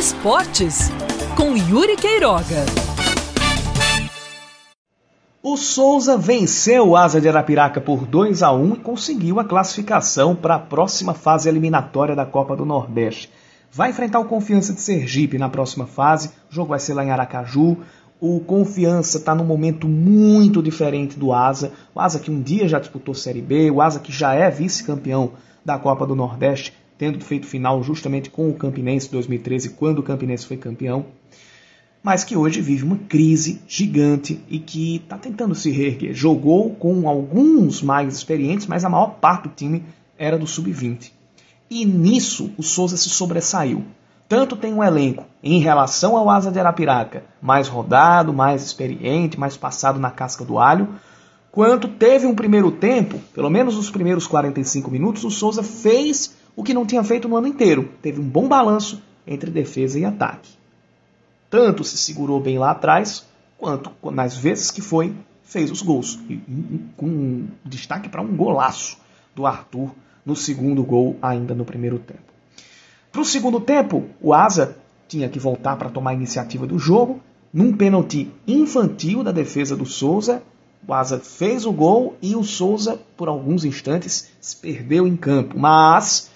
Esportes, com Yuri Queiroga. O Souza venceu o Asa de Arapiraca por 2 a 1 e conseguiu a classificação para a próxima fase eliminatória da Copa do Nordeste. Vai enfrentar o Confiança de Sergipe na próxima fase. O jogo vai ser lá em Aracaju. O Confiança está num momento muito diferente do Asa. O Asa que um dia já disputou Série B, o Asa que já é vice-campeão da Copa do Nordeste, tendo feito final justamente com o Campinense 2013, quando o Campinense foi campeão mas que hoje vive uma crise gigante e que está tentando se reerguer. Jogou com alguns mais experientes, mas a maior parte do time era do sub-20. E nisso o Souza se sobressaiu. Tanto tem um elenco em relação ao Asa de Arapiraca, mais rodado, mais experiente, mais passado na casca do alho, quanto teve um primeiro tempo, pelo menos os primeiros 45 minutos, o Souza fez o que não tinha feito no ano inteiro. Teve um bom balanço entre defesa e ataque tanto se segurou bem lá atrás, quanto nas vezes que foi, fez os gols. E, com destaque para um golaço do Arthur no segundo gol, ainda no primeiro tempo. Para o segundo tempo, o Asa tinha que voltar para tomar a iniciativa do jogo. Num pênalti infantil da defesa do Souza, o Asa fez o gol e o Souza, por alguns instantes, se perdeu em campo. Mas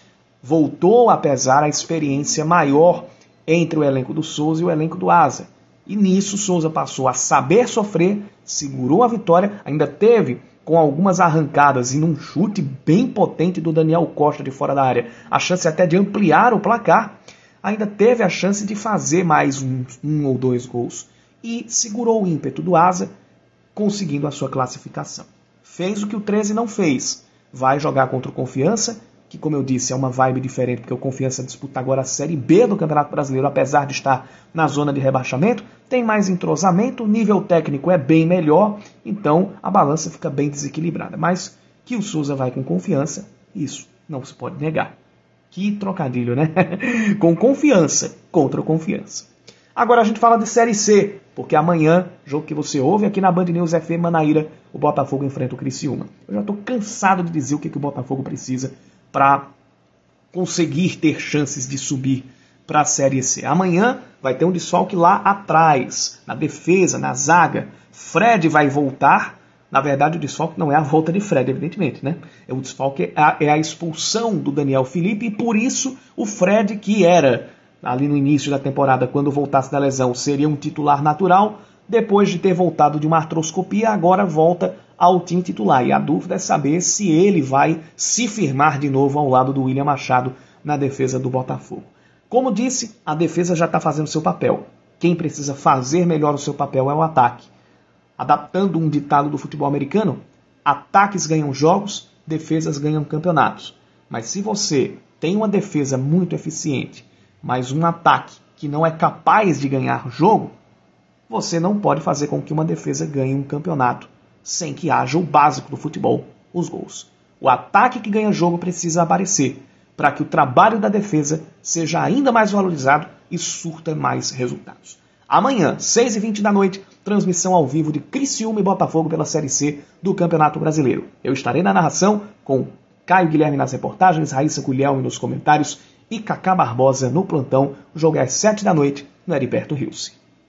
voltou a pesar a experiência maior entre o elenco do Souza e o elenco do Asa. E nisso Souza passou a saber sofrer, segurou a vitória, ainda teve com algumas arrancadas e num chute bem potente do Daniel Costa de fora da área, a chance até de ampliar o placar, ainda teve a chance de fazer mais um, um ou dois gols e segurou o ímpeto do Asa, conseguindo a sua classificação. Fez o que o 13 não fez. Vai jogar contra o Confiança que, como eu disse, é uma vibe diferente, porque o Confiança disputa agora a Série B do Campeonato Brasileiro, apesar de estar na zona de rebaixamento, tem mais entrosamento, o nível técnico é bem melhor, então a balança fica bem desequilibrada. Mas que o Souza vai com confiança, isso não se pode negar. Que trocadilho, né? com confiança contra confiança. Agora a gente fala de Série C, porque amanhã, jogo que você ouve aqui na Band News FM Manaíra, o Botafogo enfrenta o Criciúma. Eu já estou cansado de dizer o que, que o Botafogo precisa para conseguir ter chances de subir para a Série C. Amanhã vai ter um desfalque lá atrás, na defesa, na zaga. Fred vai voltar. Na verdade, o desfalque não é a volta de Fred, evidentemente, né? É o desfalque é a, é a expulsão do Daniel Felipe e por isso o Fred, que era ali no início da temporada, quando voltasse da lesão, seria um titular natural, depois de ter voltado de uma artroscopia, agora volta ao time titular. E a dúvida é saber se ele vai se firmar de novo ao lado do William Machado na defesa do Botafogo. Como disse, a defesa já está fazendo seu papel. Quem precisa fazer melhor o seu papel é o ataque. Adaptando um ditado do futebol americano, ataques ganham jogos, defesas ganham campeonatos. Mas se você tem uma defesa muito eficiente, mas um ataque que não é capaz de ganhar jogo, você não pode fazer com que uma defesa ganhe um campeonato sem que haja o básico do futebol, os gols. O ataque que ganha jogo precisa aparecer para que o trabalho da defesa seja ainda mais valorizado e surta mais resultados. Amanhã, 6h20 da noite, transmissão ao vivo de Criciúma e Botafogo pela Série C do Campeonato Brasileiro. Eu estarei na narração com Caio Guilherme nas reportagens, Raíssa Guilherme nos comentários e Cacá Barbosa no plantão. O jogo é às 7 da noite no Heriberto Rios.